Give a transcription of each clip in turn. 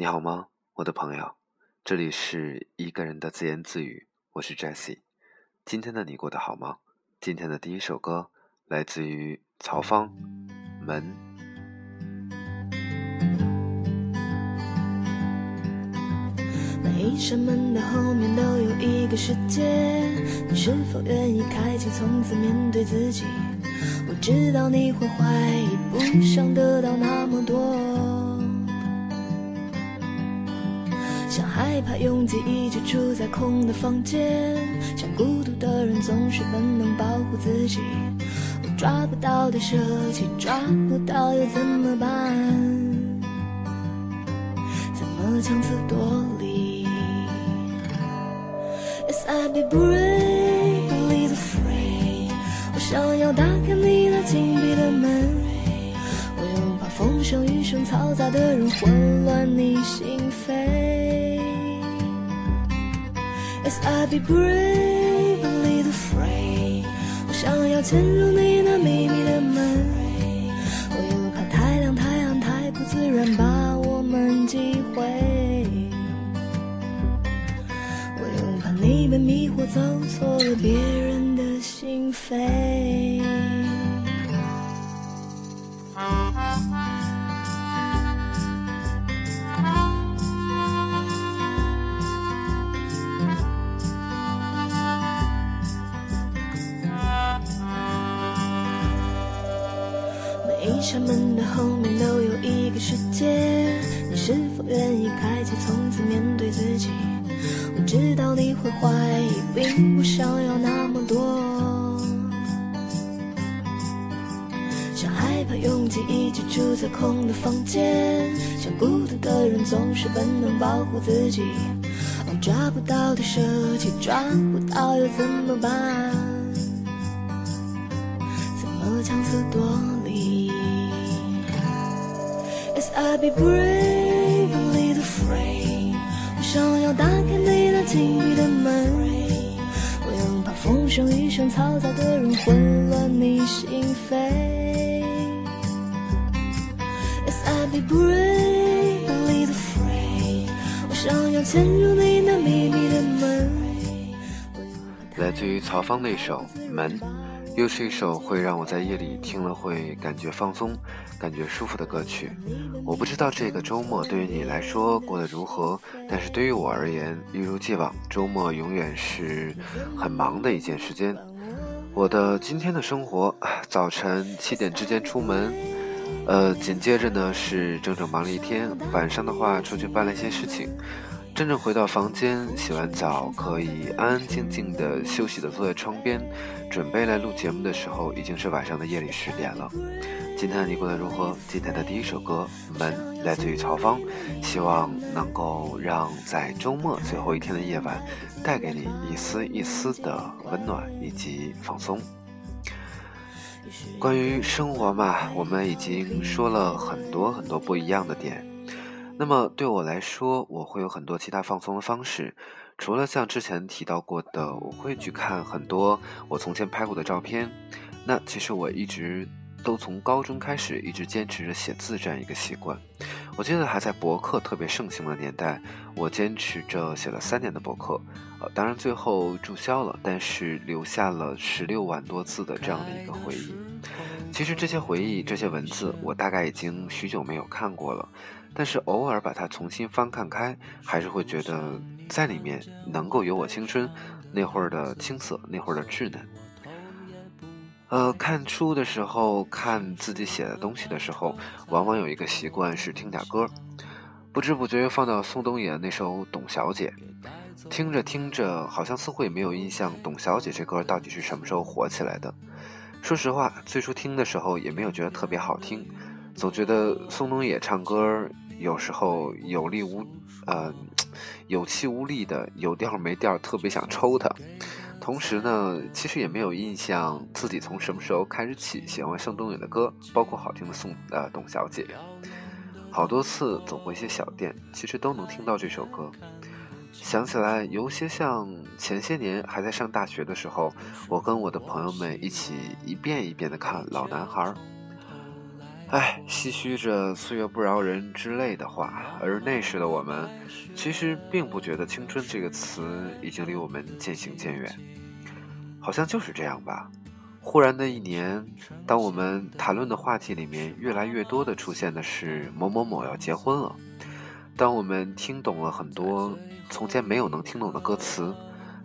你好吗，我的朋友？这里是一个人的自言自语，我是 Jessie。今天的你过得好吗？今天的第一首歌来自于曹芳，《门》。每一扇门的后面都有一个世界，你是否愿意开启，从此面对自己？我知道你会怀疑，不想得到那么多，害怕拥挤，一直住在空的房间，像孤独的人总是本能保护自己。我抓不到的舍弃，抓不到又怎么办？怎么强词夺理？Yes, I'll be brave, a little afraid。我想要打开你那紧闭的门，我又怕风声雨声嘈杂的人混乱你心扉。As I be brave, a little afraid。我想要潜入你那秘密的门，我又怕太亮太暗太不自然把我们击毁。我又怕你被迷惑，走错了别人的心扉。一扇门的后面都有一个世界，你是否愿意开启，从此面对自己？我知道你会怀疑，并不想要那么多。像害怕拥挤，一直住在空的房间。像孤独的人总是本能保护自己。哦，抓不到的舍弃，抓不到又怎么办？怎么强词夺理？Yes, I'd be brave, a little afraid。我想要打开你。紧闭的门，我又怕风声雨声嘈杂的人混乱你心扉。Yes, I'd be brave, a little afraid。我想要潜入你那秘密的门。来自于曹芳那首《门》。又是一首会让我在夜里听了会感觉放松、感觉舒服的歌曲。我不知道这个周末对于你来说过得如何，但是对于我而言，一如既往，周末永远是很忙的一件时间。我的今天的生活，早晨七点之间出门，呃，紧接着呢是整整忙了一天。晚上的话，出去办了一些事情。真正回到房间，洗完澡，可以安安静静的休息的坐在窗边，准备来录节目的时候，已经是晚上的夜里十点了。今天你过得如何？今天的第一首歌《门》来自于曹芳，希望能够让在周末最后一天的夜晚，带给你一丝一丝的温暖以及放松。关于生活嘛，我们已经说了很多很多不一样的点。那么对我来说，我会有很多其他放松的方式，除了像之前提到过的，我会去看很多我从前拍过的照片。那其实我一直都从高中开始，一直坚持着写字这样一个习惯。我记得还在博客特别盛行的年代，我坚持着写了三年的博客，呃，当然最后注销了，但是留下了十六万多字的这样的一个回忆。其实这些回忆、这些文字，我大概已经许久没有看过了。但是偶尔把它重新翻看开，还是会觉得在里面能够有我青春那会儿的青涩，那会儿的稚嫩。呃，看书的时候，看自己写的东西的时候，往往有一个习惯是听点歌，不知不觉放到宋冬野那首《董小姐》，听着听着，好像似乎也没有印象，《董小姐》这歌到底是什么时候火起来的。说实话，最初听的时候也没有觉得特别好听。总觉得宋冬野唱歌有时候有力无，呃，有气无力的，有调没调，特别想抽他。同时呢，其实也没有印象自己从什么时候开始起喜欢宋冬野的歌，包括好听的宋呃董小姐。好多次走过一些小店，其实都能听到这首歌。想起来有些像前些年还在上大学的时候，我跟我的朋友们一起一遍一遍的看《老男孩》。唉，唏嘘着岁月不饶人之类的话。而那时的我们，其实并不觉得“青春”这个词已经离我们渐行渐远，好像就是这样吧。忽然的一年，当我们谈论的话题里面越来越多的出现的是某某某要结婚了，当我们听懂了很多从前没有能听懂的歌词，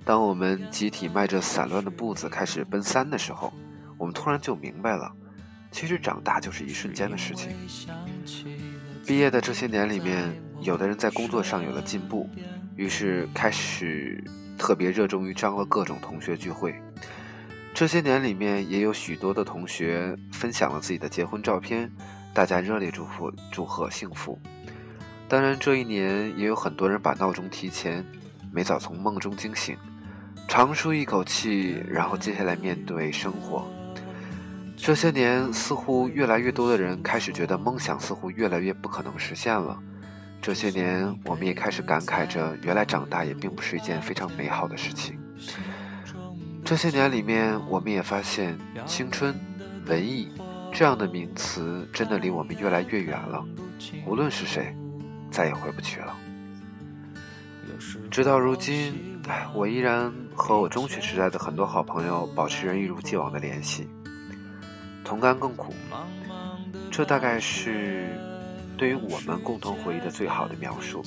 当我们集体迈着散乱的步子开始奔三的时候，我们突然就明白了。其实长大就是一瞬间的事情。毕业的这些年里面，有的人在工作上有了进步，于是开始特别热衷于张罗各种同学聚会。这些年里面，也有许多的同学分享了自己的结婚照片，大家热烈祝福祝贺幸福。当然，这一年也有很多人把闹钟提前，每早从梦中惊醒，长舒一口气，然后接下来面对生活。这些年，似乎越来越多的人开始觉得梦想似乎越来越不可能实现了。这些年，我们也开始感慨着，原来长大也并不是一件非常美好的事情。这些年里面，我们也发现，青春、文艺这样的名词真的离我们越来越远了。无论是谁，再也回不去了。直到如今，我依然和我中学时代的很多好朋友保持着一如既往的联系。同甘共苦，这大概是对于我们共同回忆的最好的描述。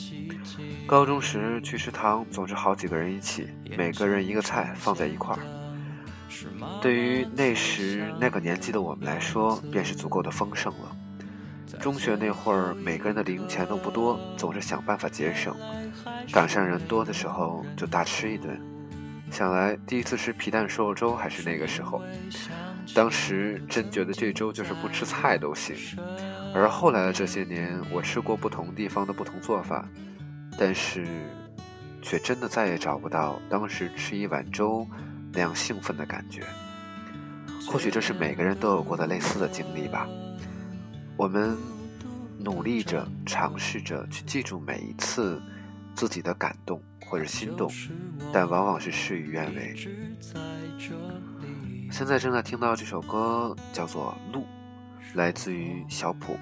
高中时去食堂，总是好几个人一起，每个人一个菜放在一块儿。对于那时那个年纪的我们来说，便是足够的丰盛了。中学那会儿，每个人的零钱都不多，总是想办法节省。赶上人多的时候，就大吃一顿。想来第一次吃皮蛋瘦肉粥还是那个时候。当时真觉得这粥就是不吃菜都行，而后来的这些年，我吃过不同地方的不同做法，但是，却真的再也找不到当时吃一碗粥那样兴奋的感觉。或许这是每个人都有过的类似的经历吧。我们努力着，尝试着去记住每一次自己的感动或者心动，但往往是事与愿违。现在正在听到这首歌，叫做《路》，来自于小普。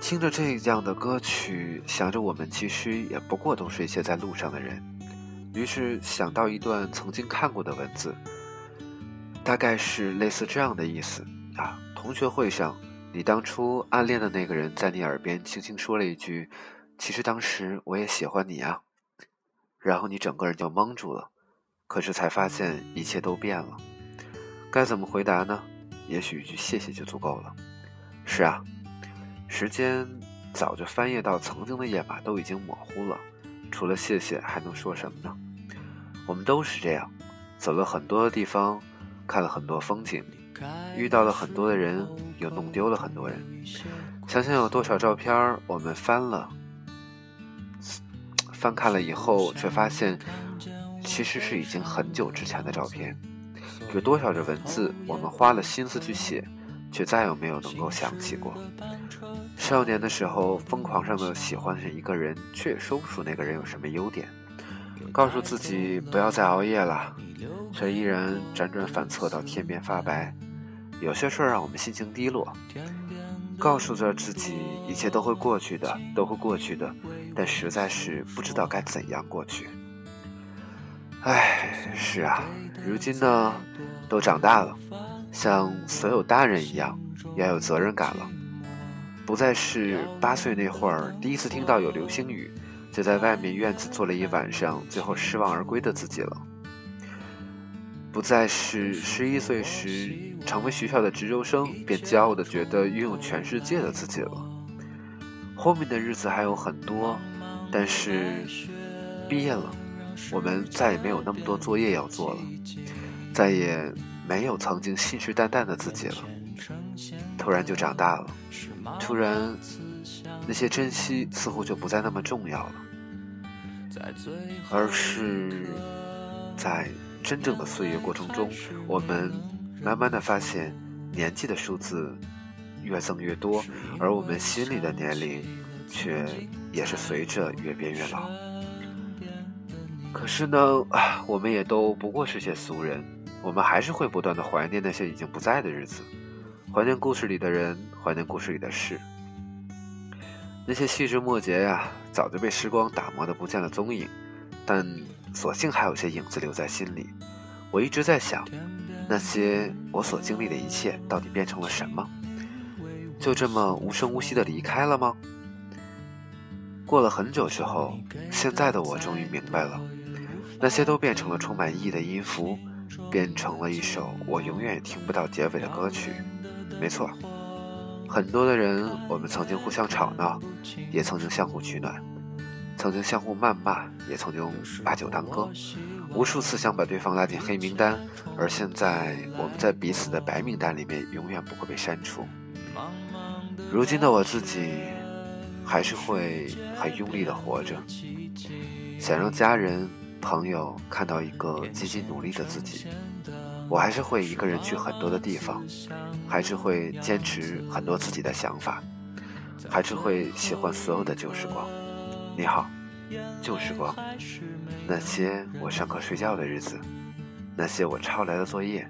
听着这样的歌曲，想着我们其实也不过都是一些在路上的人，于是想到一段曾经看过的文字，大概是类似这样的意思啊：同学会上，你当初暗恋的那个人在你耳边轻轻说了一句：“其实当时我也喜欢你啊。”然后你整个人就懵住了。可是才发现一切都变了，该怎么回答呢？也许一句谢谢就足够了。是啊，时间早就翻页到曾经的页码都已经模糊了，除了谢谢还能说什么呢？我们都是这样，走了很多的地方，看了很多风景，遇到了很多的人，又弄丢了很多人。想想有多少照片我们翻了，翻看了以后，却发现。其实是已经很久之前的照片，有多少的文字我们花了心思去写，却再也没有能够想起过。少年的时候疯狂上的喜欢上一个人，却说不出那个人有什么优点。告诉自己不要再熬夜了，却依然辗转反侧到天边发白。有些事儿让我们心情低落，告诉着自己一切都会过去的，都会过去的，但实在是不知道该怎样过去。唉，是啊，如今呢，都长大了，像所有大人一样，要有责任感了，不再是八岁那会儿第一次听到有流星雨，就在外面院子坐了一晚上，最后失望而归的自己了，不再是十一岁时成为学校的值周生，便骄傲的觉得拥有全世界的自己了。后面的日子还有很多，但是毕业了。我们再也没有那么多作业要做了，再也没有曾经信誓旦旦的自己了。突然就长大了，突然那些珍惜似乎就不再那么重要了，而是在真正的岁月过程中，我们慢慢的发现，年纪的数字越增越多，而我们心里的年龄却也是随着越变越老。可是呢，我们也都不过是些俗人，我们还是会不断的怀念那些已经不在的日子，怀念故事里的人，怀念故事里的事。那些细枝末节呀，早就被时光打磨的不见了踪影，但所幸还有些影子留在心里。我一直在想，那些我所经历的一切，到底变成了什么？就这么无声无息的离开了吗？过了很久之后，现在的我终于明白了，那些都变成了充满意义的音符，变成了一首我永远也听不到结尾的歌曲。没错。很多的人，我们曾经互相吵闹，也曾经相互取暖，曾经相互谩骂，也曾经把酒当歌，无数次想把对方拉进黑名单，而现在我们在彼此的白名单里面永远不会被删除。如今的我自己，还是会很用力的活着，想让家人、朋友看到一个积极努力的自己。我还是会一个人去很多的地方，还是会坚持很多自己的想法，还是会喜欢所有的旧时光。你好，旧时光，那些我上课睡觉的日子，那些我抄来的作业，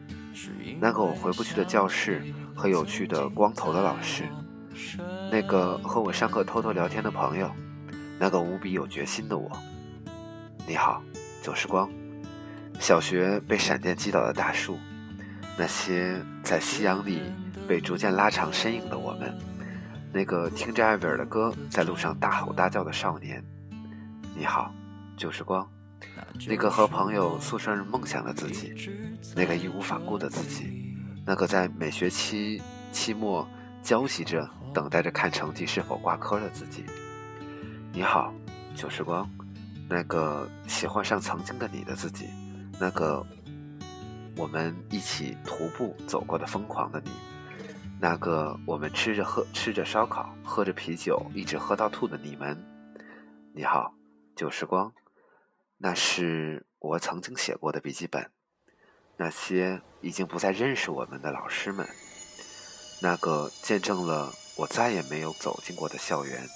那个我回不去的教室和有趣的光头的老师，那个和我上课偷偷聊天的朋友，那个无比有决心的我。你好，旧时光。小学被闪电击倒的大树，那些在夕阳里被逐渐拉长身影的我们，那个听着艾薇儿的歌在路上大吼大叫的少年，你好，旧时光，那。个和朋友诉说着梦想的自己，那个义无反顾的自己，那个在每学期期末焦急着等待着看成绩是否挂科的自己，你好，旧时光，那个喜欢上曾经的你的自己。那个我们一起徒步走过的疯狂的你，那个我们吃着喝吃着烧烤喝着啤酒一直喝到吐的你们，你好，旧时光，那是我曾经写过的笔记本，那些已经不再认识我们的老师们，那个见证了我再也没有走进过的校园，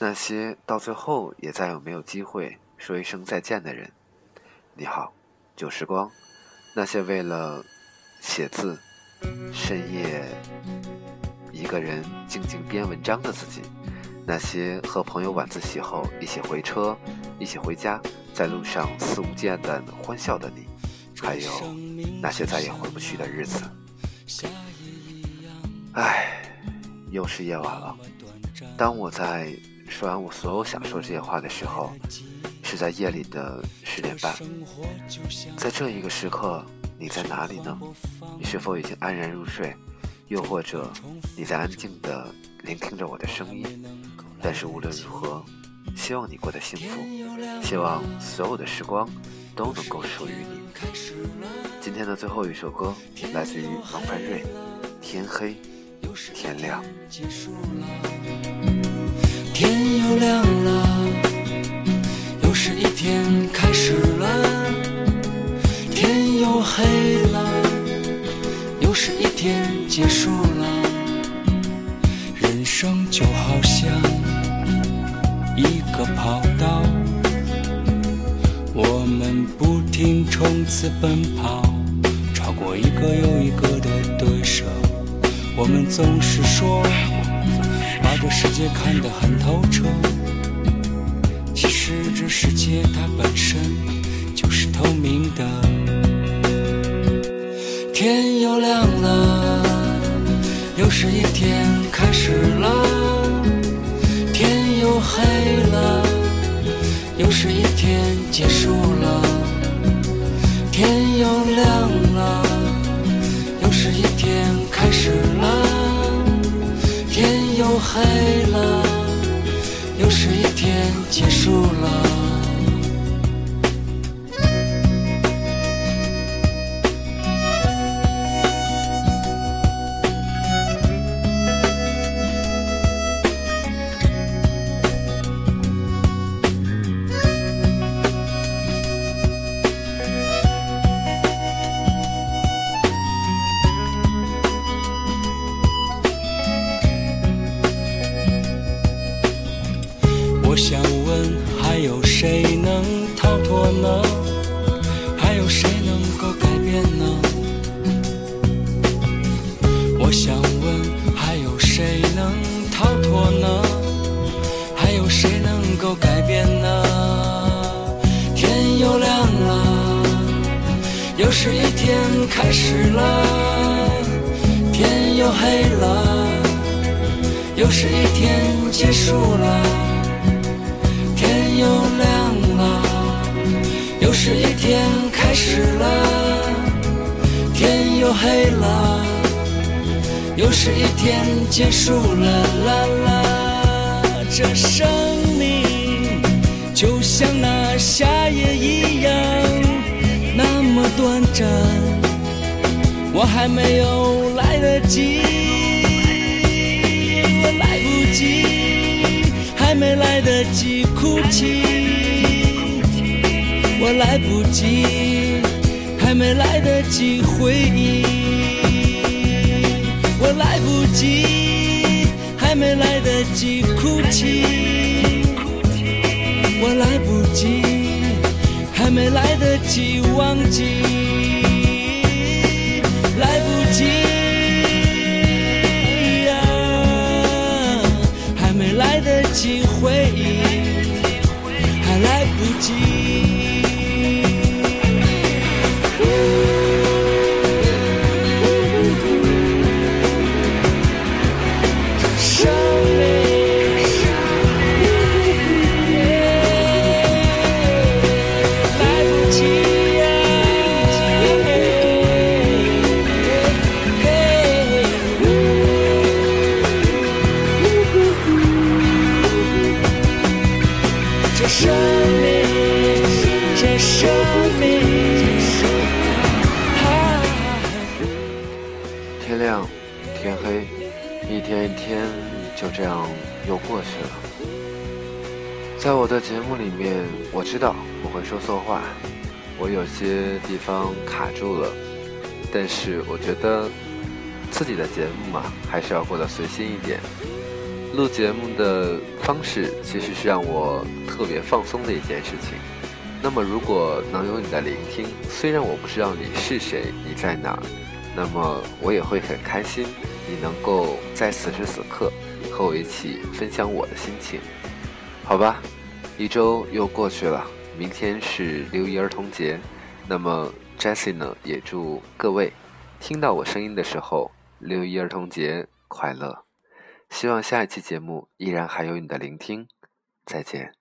那些到最后也再也没有机会说一声再见的人，你好。旧时光，那些为了写字深夜一个人静静编文章的自己，那些和朋友晚自习后一起回车、一起回家，在路上肆无忌惮的欢笑的你，还有那些再也回不去的日子。唉，又是夜晚了。当我在说完我所有想说这些话的时候。是在夜里的十点半，在这一个时刻，你在哪里呢？你是否已经安然入睡？又或者你在安静的聆听着我的声音？但是无论如何，希望你过得幸福，希望所有的时光都能够属于你。今天的最后一首歌来自于王凡瑞，《天黑天亮》。天又亮了。又是一天开始了，天又黑了，又是一天结束了。人生就好像一个跑道，我们不停冲刺奔跑，超过一个又一个的对手。我们总是说，把这世界看得很透彻。其实这世界它本身就是透明的，天又亮了，又是一天开始了；天又黑了，又是一天结束了；天又亮了，黑了。又是一天结束了。又是一天开始了，天又黑了，又是一天结束了，天又亮了，又是一天开始了，天又黑了，又是一天结束了，啦啦，这生命就像那夏夜一样。还没有来得及，我来不及，还没来得及哭泣，我来不及，还没来得及回忆，我来不及，还没来得及哭泣，我来不及。还没来得及忘记，来生命，这生命，天亮，天黑，一天一天就这样又过去了。在我的节目里面，我知道我会说错话，我有些地方卡住了，但是我觉得自己的节目嘛，还是要过得随心一点。录节目的方式其实是让我特别放松的一件事情。那么，如果能有你的聆听，虽然我不知道你是谁，你在哪儿，那么我也会很开心，你能够在此时此刻和我一起分享我的心情。好吧，一周又过去了，明天是六一儿童节，那么 Jessie 呢也祝各位听到我声音的时候，六一儿童节快乐！希望下一期节目依然还有你的聆听，再见。